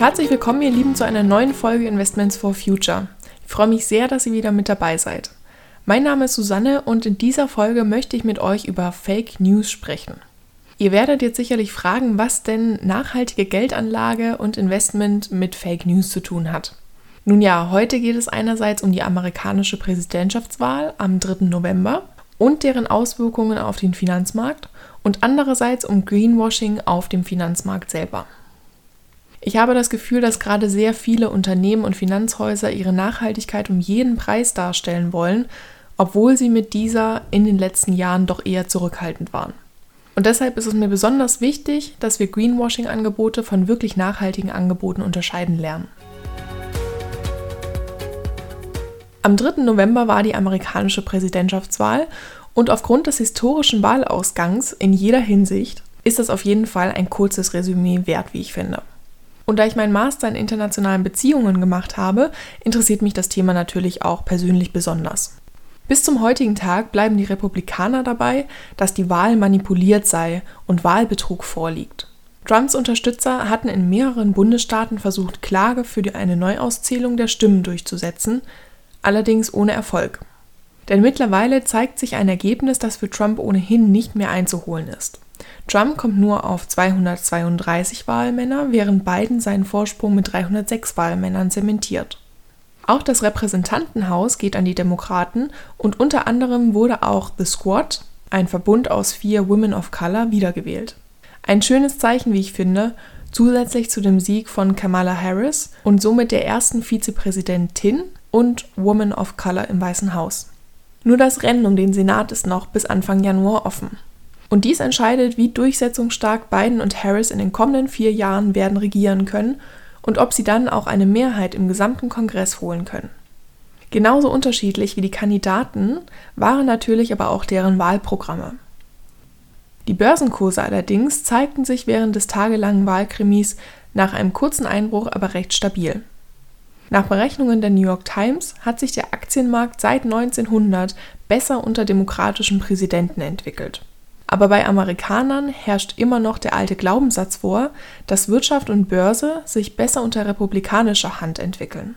Herzlich willkommen, ihr Lieben, zu einer neuen Folge Investments for Future. Ich freue mich sehr, dass ihr wieder mit dabei seid. Mein Name ist Susanne und in dieser Folge möchte ich mit euch über Fake News sprechen. Ihr werdet jetzt sicherlich fragen, was denn nachhaltige Geldanlage und Investment mit Fake News zu tun hat. Nun ja, heute geht es einerseits um die amerikanische Präsidentschaftswahl am 3. November und deren Auswirkungen auf den Finanzmarkt und andererseits um Greenwashing auf dem Finanzmarkt selber. Ich habe das Gefühl, dass gerade sehr viele Unternehmen und Finanzhäuser ihre Nachhaltigkeit um jeden Preis darstellen wollen, obwohl sie mit dieser in den letzten Jahren doch eher zurückhaltend waren. Und deshalb ist es mir besonders wichtig, dass wir Greenwashing-Angebote von wirklich nachhaltigen Angeboten unterscheiden lernen. Am 3. November war die amerikanische Präsidentschaftswahl und aufgrund des historischen Wahlausgangs in jeder Hinsicht ist das auf jeden Fall ein kurzes Resümee wert, wie ich finde. Und da ich meinen Master in internationalen Beziehungen gemacht habe, interessiert mich das Thema natürlich auch persönlich besonders. Bis zum heutigen Tag bleiben die Republikaner dabei, dass die Wahl manipuliert sei und Wahlbetrug vorliegt. Trumps Unterstützer hatten in mehreren Bundesstaaten versucht, Klage für eine Neuauszählung der Stimmen durchzusetzen, allerdings ohne Erfolg. Denn mittlerweile zeigt sich ein Ergebnis, das für Trump ohnehin nicht mehr einzuholen ist. Trump kommt nur auf 232 Wahlmänner, während Biden seinen Vorsprung mit 306 Wahlmännern zementiert. Auch das Repräsentantenhaus geht an die Demokraten und unter anderem wurde auch The Squad, ein Verbund aus vier Women of Color, wiedergewählt. Ein schönes Zeichen, wie ich finde, zusätzlich zu dem Sieg von Kamala Harris und somit der ersten Vizepräsidentin und Woman of Color im Weißen Haus. Nur das Rennen um den Senat ist noch bis Anfang Januar offen. Und dies entscheidet, wie durchsetzungsstark Biden und Harris in den kommenden vier Jahren werden regieren können und ob sie dann auch eine Mehrheit im gesamten Kongress holen können. Genauso unterschiedlich wie die Kandidaten waren natürlich aber auch deren Wahlprogramme. Die Börsenkurse allerdings zeigten sich während des tagelangen Wahlkrimis nach einem kurzen Einbruch aber recht stabil. Nach Berechnungen der New York Times hat sich der Aktienmarkt seit 1900 besser unter demokratischen Präsidenten entwickelt. Aber bei Amerikanern herrscht immer noch der alte Glaubenssatz vor, dass Wirtschaft und Börse sich besser unter republikanischer Hand entwickeln.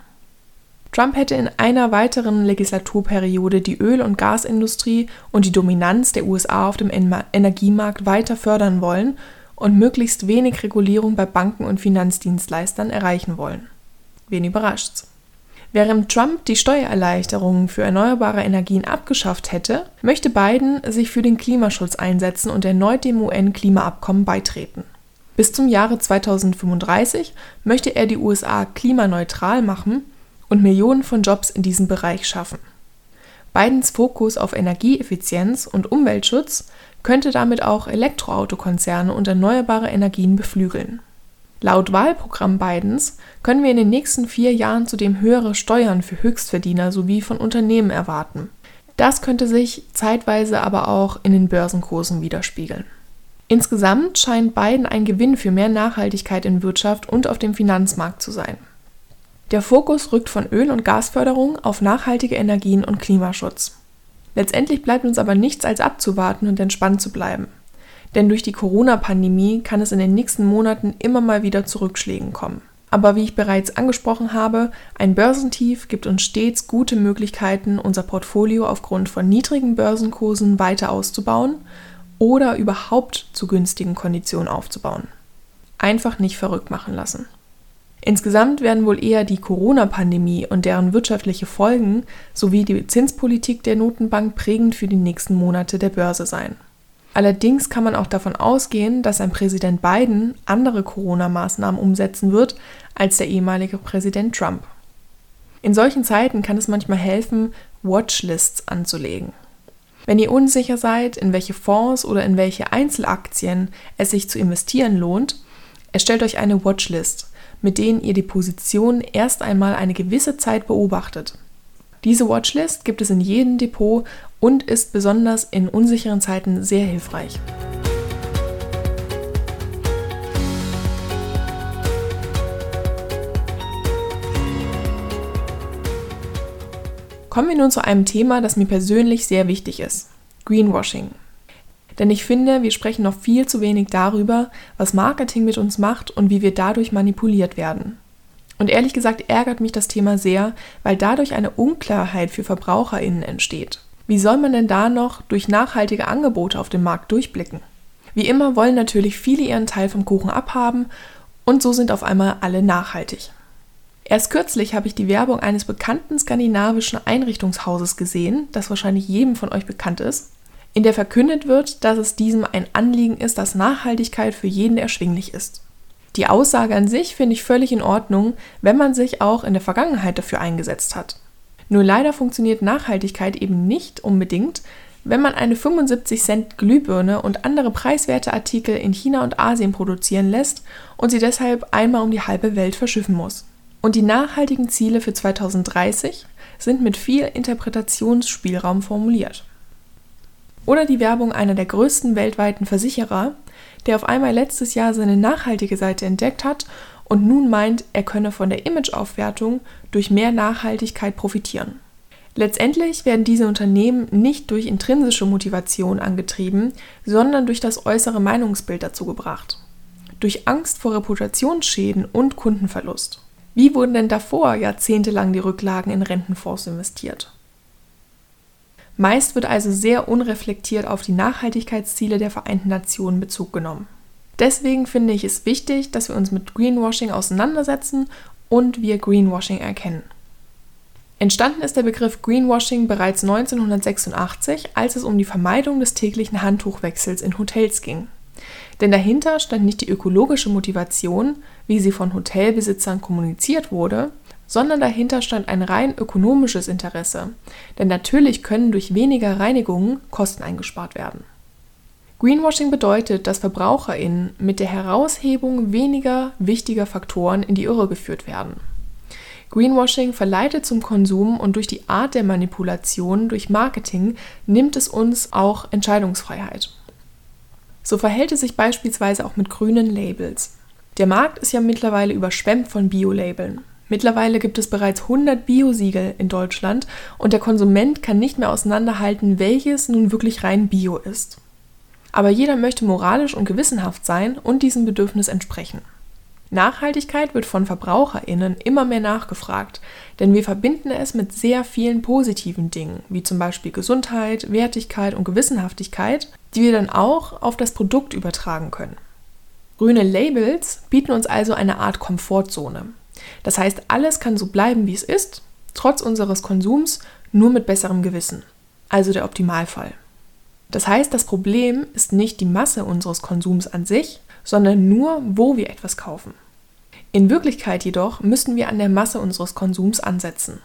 Trump hätte in einer weiteren Legislaturperiode die Öl- und Gasindustrie und die Dominanz der USA auf dem Energiemarkt weiter fördern wollen und möglichst wenig Regulierung bei Banken und Finanzdienstleistern erreichen wollen. Wen überrascht's? Während Trump die Steuererleichterungen für erneuerbare Energien abgeschafft hätte, möchte Biden sich für den Klimaschutz einsetzen und erneut dem UN-Klimaabkommen beitreten. Bis zum Jahre 2035 möchte er die USA klimaneutral machen und Millionen von Jobs in diesem Bereich schaffen. Bidens Fokus auf Energieeffizienz und Umweltschutz könnte damit auch Elektroautokonzerne und erneuerbare Energien beflügeln. Laut Wahlprogramm Bidens können wir in den nächsten vier Jahren zudem höhere Steuern für Höchstverdiener sowie von Unternehmen erwarten. Das könnte sich zeitweise aber auch in den Börsenkursen widerspiegeln. Insgesamt scheint Biden ein Gewinn für mehr Nachhaltigkeit in Wirtschaft und auf dem Finanzmarkt zu sein. Der Fokus rückt von Öl- und Gasförderung auf nachhaltige Energien und Klimaschutz. Letztendlich bleibt uns aber nichts als abzuwarten und entspannt zu bleiben. Denn durch die Corona-Pandemie kann es in den nächsten Monaten immer mal wieder zu Rückschlägen kommen. Aber wie ich bereits angesprochen habe, ein Börsentief gibt uns stets gute Möglichkeiten, unser Portfolio aufgrund von niedrigen Börsenkursen weiter auszubauen oder überhaupt zu günstigen Konditionen aufzubauen. Einfach nicht verrückt machen lassen. Insgesamt werden wohl eher die Corona-Pandemie und deren wirtschaftliche Folgen sowie die Zinspolitik der Notenbank prägend für die nächsten Monate der Börse sein. Allerdings kann man auch davon ausgehen, dass ein Präsident Biden andere Corona-Maßnahmen umsetzen wird als der ehemalige Präsident Trump. In solchen Zeiten kann es manchmal helfen, Watchlists anzulegen. Wenn ihr unsicher seid, in welche Fonds oder in welche Einzelaktien es sich zu investieren lohnt, erstellt euch eine Watchlist, mit denen ihr die Position erst einmal eine gewisse Zeit beobachtet. Diese Watchlist gibt es in jedem Depot und ist besonders in unsicheren Zeiten sehr hilfreich. Kommen wir nun zu einem Thema, das mir persönlich sehr wichtig ist. Greenwashing. Denn ich finde, wir sprechen noch viel zu wenig darüber, was Marketing mit uns macht und wie wir dadurch manipuliert werden. Und ehrlich gesagt ärgert mich das Thema sehr, weil dadurch eine Unklarheit für Verbraucherinnen entsteht. Wie soll man denn da noch durch nachhaltige Angebote auf dem Markt durchblicken? Wie immer wollen natürlich viele ihren Teil vom Kuchen abhaben und so sind auf einmal alle nachhaltig. Erst kürzlich habe ich die Werbung eines bekannten skandinavischen Einrichtungshauses gesehen, das wahrscheinlich jedem von euch bekannt ist, in der verkündet wird, dass es diesem ein Anliegen ist, dass Nachhaltigkeit für jeden erschwinglich ist. Die Aussage an sich finde ich völlig in Ordnung, wenn man sich auch in der Vergangenheit dafür eingesetzt hat. Nur leider funktioniert Nachhaltigkeit eben nicht unbedingt, wenn man eine 75 Cent Glühbirne und andere preiswerte Artikel in China und Asien produzieren lässt und sie deshalb einmal um die halbe Welt verschiffen muss. Und die nachhaltigen Ziele für 2030 sind mit viel Interpretationsspielraum formuliert. Oder die Werbung einer der größten weltweiten Versicherer, der auf einmal letztes Jahr seine nachhaltige Seite entdeckt hat und nun meint, er könne von der Imageaufwertung durch mehr Nachhaltigkeit profitieren. Letztendlich werden diese Unternehmen nicht durch intrinsische Motivation angetrieben, sondern durch das äußere Meinungsbild dazu gebracht. Durch Angst vor Reputationsschäden und Kundenverlust. Wie wurden denn davor jahrzehntelang die Rücklagen in Rentenfonds investiert? Meist wird also sehr unreflektiert auf die Nachhaltigkeitsziele der Vereinten Nationen Bezug genommen. Deswegen finde ich es wichtig, dass wir uns mit Greenwashing auseinandersetzen und wir Greenwashing erkennen. Entstanden ist der Begriff Greenwashing bereits 1986, als es um die Vermeidung des täglichen Handtuchwechsels in Hotels ging. Denn dahinter stand nicht die ökologische Motivation, wie sie von Hotelbesitzern kommuniziert wurde, sondern dahinter stand ein rein ökonomisches Interesse. Denn natürlich können durch weniger Reinigungen Kosten eingespart werden. Greenwashing bedeutet, dass VerbraucherInnen mit der Heraushebung weniger wichtiger Faktoren in die Irre geführt werden. Greenwashing verleitet zum Konsum und durch die Art der Manipulation durch Marketing nimmt es uns auch Entscheidungsfreiheit. So verhält es sich beispielsweise auch mit grünen Labels. Der Markt ist ja mittlerweile überschwemmt von Bio-Labeln. Mittlerweile gibt es bereits 100 Bio-Siegel in Deutschland und der Konsument kann nicht mehr auseinanderhalten, welches nun wirklich rein Bio ist. Aber jeder möchte moralisch und gewissenhaft sein und diesem Bedürfnis entsprechen. Nachhaltigkeit wird von Verbraucherinnen immer mehr nachgefragt, denn wir verbinden es mit sehr vielen positiven Dingen, wie zum Beispiel Gesundheit, Wertigkeit und Gewissenhaftigkeit, die wir dann auch auf das Produkt übertragen können. Grüne Labels bieten uns also eine Art Komfortzone. Das heißt, alles kann so bleiben, wie es ist, trotz unseres Konsums, nur mit besserem Gewissen. Also der Optimalfall. Das heißt, das Problem ist nicht die Masse unseres Konsums an sich, sondern nur, wo wir etwas kaufen. In Wirklichkeit jedoch müssen wir an der Masse unseres Konsums ansetzen.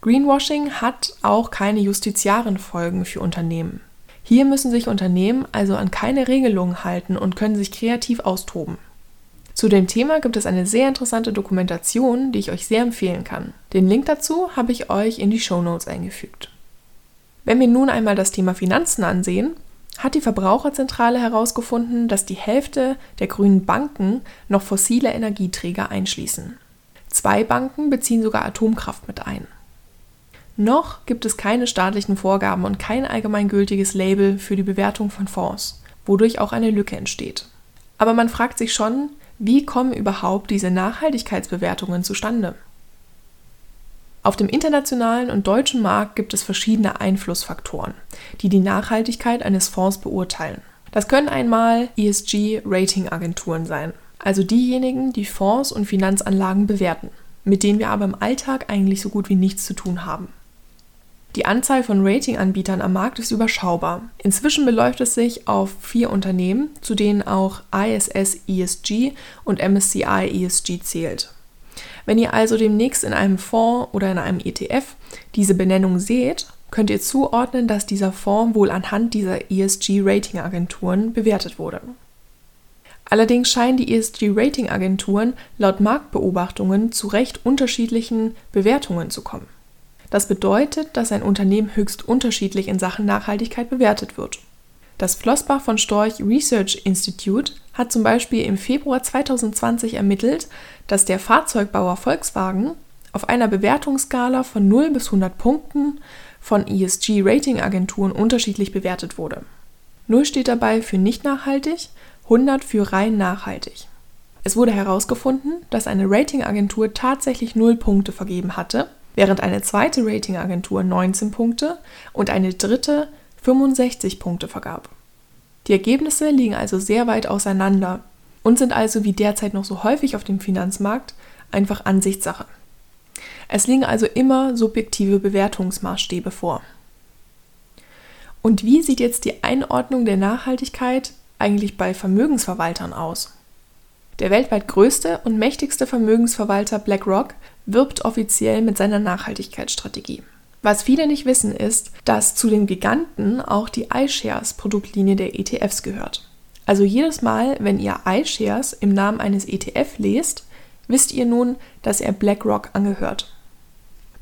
Greenwashing hat auch keine justiziaren Folgen für Unternehmen. Hier müssen sich Unternehmen also an keine Regelungen halten und können sich kreativ austoben. Zu dem Thema gibt es eine sehr interessante Dokumentation, die ich euch sehr empfehlen kann. Den Link dazu habe ich euch in die Show Notes eingefügt. Wenn wir nun einmal das Thema Finanzen ansehen, hat die Verbraucherzentrale herausgefunden, dass die Hälfte der grünen Banken noch fossile Energieträger einschließen. Zwei Banken beziehen sogar Atomkraft mit ein. Noch gibt es keine staatlichen Vorgaben und kein allgemeingültiges Label für die Bewertung von Fonds, wodurch auch eine Lücke entsteht. Aber man fragt sich schon, wie kommen überhaupt diese Nachhaltigkeitsbewertungen zustande? Auf dem internationalen und deutschen Markt gibt es verschiedene Einflussfaktoren, die die Nachhaltigkeit eines Fonds beurteilen. Das können einmal ESG-Rating-Agenturen sein, also diejenigen, die Fonds und Finanzanlagen bewerten, mit denen wir aber im Alltag eigentlich so gut wie nichts zu tun haben. Die Anzahl von Ratinganbietern am Markt ist überschaubar. Inzwischen beläuft es sich auf vier Unternehmen, zu denen auch ISS ESG und MSCI ESG zählt. Wenn ihr also demnächst in einem Fonds oder in einem ETF diese Benennung seht, könnt ihr zuordnen, dass dieser Fonds wohl anhand dieser ESG-Rating-Agenturen bewertet wurde. Allerdings scheinen die ESG-Rating-Agenturen laut Marktbeobachtungen zu recht unterschiedlichen Bewertungen zu kommen. Das bedeutet, dass ein Unternehmen höchst unterschiedlich in Sachen Nachhaltigkeit bewertet wird. Das Flossbach von Storch Research Institute hat zum Beispiel im Februar 2020 ermittelt, dass der Fahrzeugbauer Volkswagen auf einer Bewertungsskala von 0 bis 100 Punkten von ESG-Rating-Agenturen unterschiedlich bewertet wurde. 0 steht dabei für nicht nachhaltig, 100 für rein nachhaltig. Es wurde herausgefunden, dass eine Ratingagentur tatsächlich 0 Punkte vergeben hatte, während eine zweite Ratingagentur 19 Punkte und eine dritte 65 Punkte vergab. Die Ergebnisse liegen also sehr weit auseinander und sind also wie derzeit noch so häufig auf dem Finanzmarkt einfach Ansichtssache. Es liegen also immer subjektive Bewertungsmaßstäbe vor. Und wie sieht jetzt die Einordnung der Nachhaltigkeit eigentlich bei Vermögensverwaltern aus? Der weltweit größte und mächtigste Vermögensverwalter BlackRock wirbt offiziell mit seiner Nachhaltigkeitsstrategie. Was viele nicht wissen, ist, dass zu den Giganten auch die iShares Produktlinie der ETFs gehört. Also jedes Mal, wenn ihr iShares im Namen eines ETF lest, wisst ihr nun, dass er BlackRock angehört.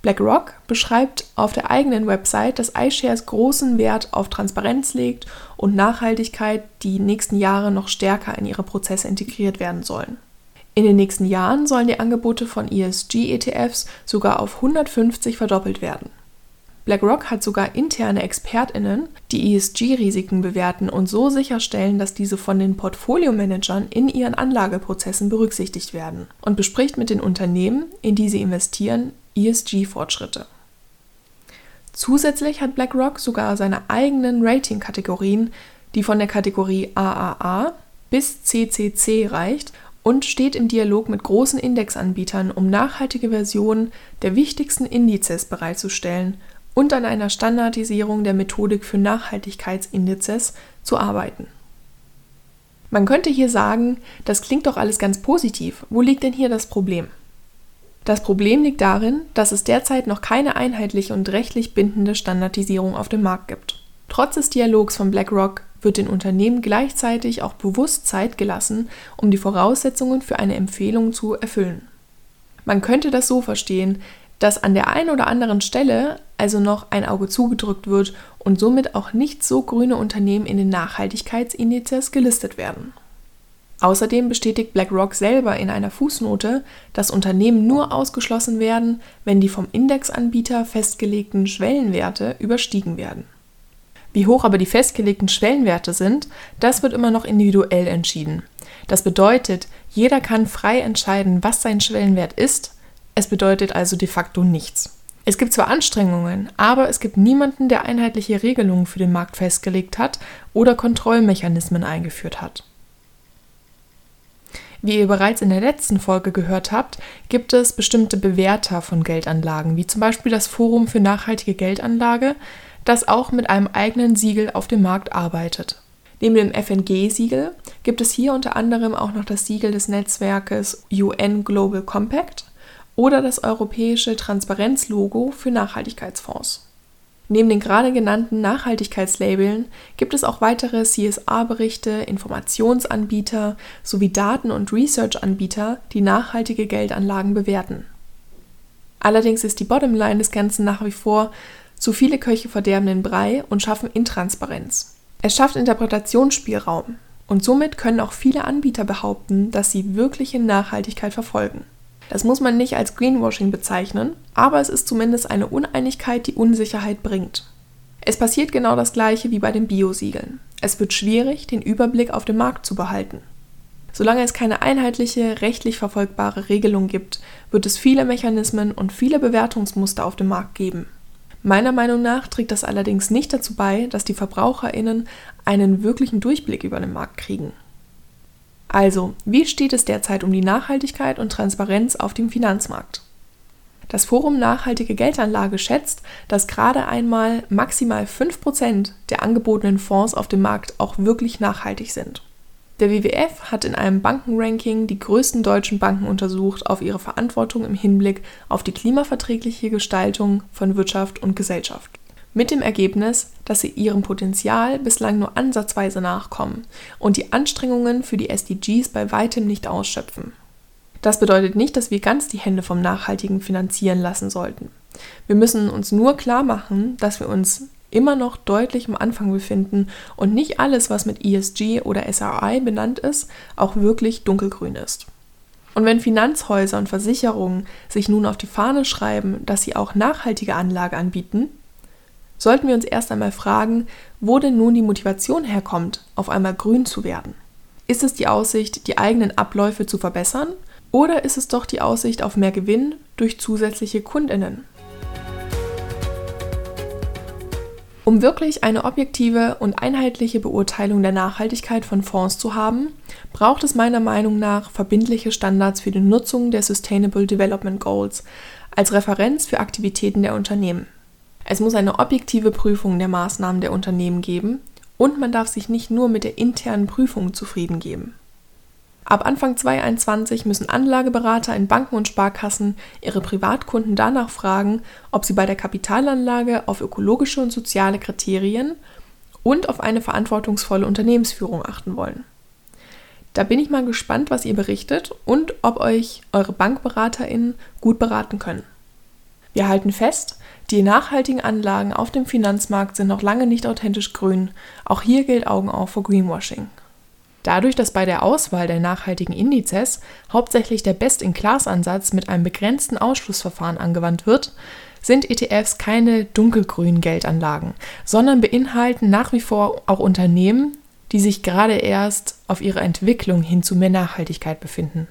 BlackRock beschreibt auf der eigenen Website, dass iShares großen Wert auf Transparenz legt und Nachhaltigkeit die nächsten Jahre noch stärker in ihre Prozesse integriert werden sollen. In den nächsten Jahren sollen die Angebote von ESG-ETFs sogar auf 150 verdoppelt werden. BlackRock hat sogar interne ExpertInnen, die ESG-Risiken bewerten und so sicherstellen, dass diese von den Portfoliomanagern in ihren Anlageprozessen berücksichtigt werden und bespricht mit den Unternehmen, in die sie investieren, ESG-Fortschritte. Zusätzlich hat BlackRock sogar seine eigenen Rating-Kategorien, die von der Kategorie AAA bis CCC reicht und steht im Dialog mit großen Indexanbietern, um nachhaltige Versionen der wichtigsten Indizes bereitzustellen und an einer Standardisierung der Methodik für Nachhaltigkeitsindizes zu arbeiten. Man könnte hier sagen, das klingt doch alles ganz positiv. Wo liegt denn hier das Problem? Das Problem liegt darin, dass es derzeit noch keine einheitliche und rechtlich bindende Standardisierung auf dem Markt gibt. Trotz des Dialogs von BlackRock wird den Unternehmen gleichzeitig auch bewusst Zeit gelassen, um die Voraussetzungen für eine Empfehlung zu erfüllen. Man könnte das so verstehen, dass an der einen oder anderen Stelle also noch ein Auge zugedrückt wird und somit auch nicht so grüne Unternehmen in den Nachhaltigkeitsindizes gelistet werden. Außerdem bestätigt BlackRock selber in einer Fußnote, dass Unternehmen nur ausgeschlossen werden, wenn die vom Indexanbieter festgelegten Schwellenwerte überstiegen werden. Wie hoch aber die festgelegten Schwellenwerte sind, das wird immer noch individuell entschieden. Das bedeutet, jeder kann frei entscheiden, was sein Schwellenwert ist. Es bedeutet also de facto nichts. Es gibt zwar Anstrengungen, aber es gibt niemanden, der einheitliche Regelungen für den Markt festgelegt hat oder Kontrollmechanismen eingeführt hat. Wie ihr bereits in der letzten Folge gehört habt, gibt es bestimmte Bewerter von Geldanlagen, wie zum Beispiel das Forum für nachhaltige Geldanlage, das auch mit einem eigenen Siegel auf dem Markt arbeitet. Neben dem FNG-Siegel gibt es hier unter anderem auch noch das Siegel des Netzwerkes UN Global Compact oder das europäische Transparenzlogo für Nachhaltigkeitsfonds. Neben den gerade genannten Nachhaltigkeitslabeln gibt es auch weitere CSA-Berichte, Informationsanbieter sowie Daten- und Research-Anbieter, die nachhaltige Geldanlagen bewerten. Allerdings ist die Bottomline des Ganzen nach wie vor, zu viele Köche verderben den Brei und schaffen Intransparenz. Es schafft Interpretationsspielraum und somit können auch viele Anbieter behaupten, dass sie wirkliche Nachhaltigkeit verfolgen. Das muss man nicht als Greenwashing bezeichnen, aber es ist zumindest eine Uneinigkeit, die Unsicherheit bringt. Es passiert genau das gleiche wie bei den Biosiegeln. Es wird schwierig, den Überblick auf dem Markt zu behalten. Solange es keine einheitliche, rechtlich verfolgbare Regelung gibt, wird es viele Mechanismen und viele Bewertungsmuster auf dem Markt geben. Meiner Meinung nach trägt das allerdings nicht dazu bei, dass die Verbraucherinnen einen wirklichen Durchblick über den Markt kriegen. Also, wie steht es derzeit um die Nachhaltigkeit und Transparenz auf dem Finanzmarkt? Das Forum Nachhaltige Geldanlage schätzt, dass gerade einmal maximal 5% der angebotenen Fonds auf dem Markt auch wirklich nachhaltig sind. Der WWF hat in einem Bankenranking die größten deutschen Banken untersucht auf ihre Verantwortung im Hinblick auf die klimaverträgliche Gestaltung von Wirtschaft und Gesellschaft mit dem Ergebnis, dass sie ihrem Potenzial bislang nur ansatzweise nachkommen und die Anstrengungen für die SDGs bei weitem nicht ausschöpfen. Das bedeutet nicht, dass wir ganz die Hände vom Nachhaltigen finanzieren lassen sollten. Wir müssen uns nur klar machen, dass wir uns immer noch deutlich am Anfang befinden und nicht alles, was mit ESG oder SRI benannt ist, auch wirklich dunkelgrün ist. Und wenn Finanzhäuser und Versicherungen sich nun auf die Fahne schreiben, dass sie auch nachhaltige Anlage anbieten, sollten wir uns erst einmal fragen, wo denn nun die Motivation herkommt, auf einmal grün zu werden. Ist es die Aussicht, die eigenen Abläufe zu verbessern oder ist es doch die Aussicht auf mehr Gewinn durch zusätzliche Kundinnen? Um wirklich eine objektive und einheitliche Beurteilung der Nachhaltigkeit von Fonds zu haben, braucht es meiner Meinung nach verbindliche Standards für die Nutzung der Sustainable Development Goals als Referenz für Aktivitäten der Unternehmen. Es muss eine objektive Prüfung der Maßnahmen der Unternehmen geben und man darf sich nicht nur mit der internen Prüfung zufrieden geben. Ab Anfang 2021 müssen Anlageberater in Banken und Sparkassen ihre Privatkunden danach fragen, ob sie bei der Kapitalanlage auf ökologische und soziale Kriterien und auf eine verantwortungsvolle Unternehmensführung achten wollen. Da bin ich mal gespannt, was ihr berichtet und ob euch eure BankberaterInnen gut beraten können. Wir halten fest, die nachhaltigen Anlagen auf dem Finanzmarkt sind noch lange nicht authentisch grün. Auch hier gilt Augen auf vor Greenwashing. Dadurch, dass bei der Auswahl der nachhaltigen Indizes hauptsächlich der Best-in-Class-Ansatz mit einem begrenzten Ausschlussverfahren angewandt wird, sind ETFs keine dunkelgrünen Geldanlagen, sondern beinhalten nach wie vor auch Unternehmen, die sich gerade erst auf ihrer Entwicklung hin zu mehr Nachhaltigkeit befinden.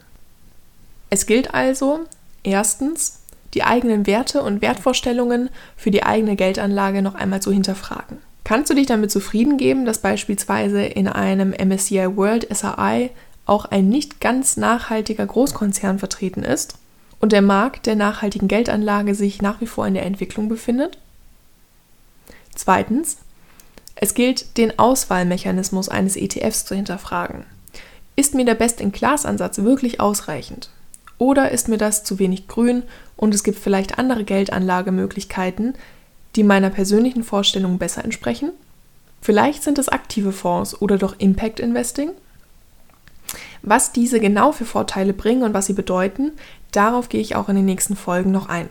Es gilt also, erstens, die eigenen Werte und Wertvorstellungen für die eigene Geldanlage noch einmal zu hinterfragen. Kannst du dich damit zufrieden geben, dass beispielsweise in einem MSCI World SRI auch ein nicht ganz nachhaltiger Großkonzern vertreten ist und der Markt der nachhaltigen Geldanlage sich nach wie vor in der Entwicklung befindet? Zweitens, es gilt, den Auswahlmechanismus eines ETFs zu hinterfragen. Ist mir der Best-in-Class-Ansatz wirklich ausreichend? Oder ist mir das zu wenig grün und es gibt vielleicht andere Geldanlagemöglichkeiten, die meiner persönlichen Vorstellung besser entsprechen? Vielleicht sind es aktive Fonds oder doch Impact Investing? Was diese genau für Vorteile bringen und was sie bedeuten, darauf gehe ich auch in den nächsten Folgen noch ein.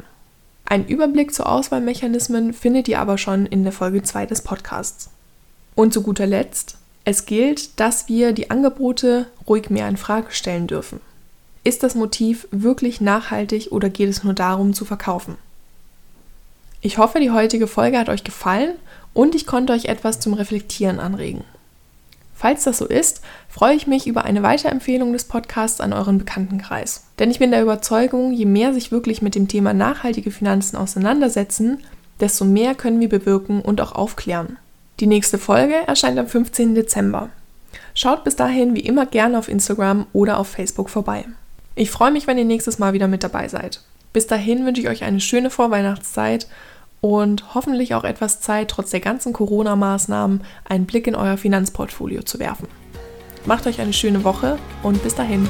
Ein Überblick zu Auswahlmechanismen findet ihr aber schon in der Folge 2 des Podcasts. Und zu guter Letzt, es gilt, dass wir die Angebote ruhig mehr in Frage stellen dürfen. Ist das Motiv wirklich nachhaltig oder geht es nur darum zu verkaufen? Ich hoffe, die heutige Folge hat euch gefallen und ich konnte euch etwas zum Reflektieren anregen. Falls das so ist, freue ich mich über eine Weiterempfehlung des Podcasts an euren Bekanntenkreis. Denn ich bin der Überzeugung, je mehr sich wirklich mit dem Thema nachhaltige Finanzen auseinandersetzen, desto mehr können wir bewirken und auch aufklären. Die nächste Folge erscheint am 15. Dezember. Schaut bis dahin wie immer gerne auf Instagram oder auf Facebook vorbei. Ich freue mich, wenn ihr nächstes Mal wieder mit dabei seid. Bis dahin wünsche ich euch eine schöne Vorweihnachtszeit und hoffentlich auch etwas Zeit, trotz der ganzen Corona-Maßnahmen einen Blick in euer Finanzportfolio zu werfen. Macht euch eine schöne Woche und bis dahin.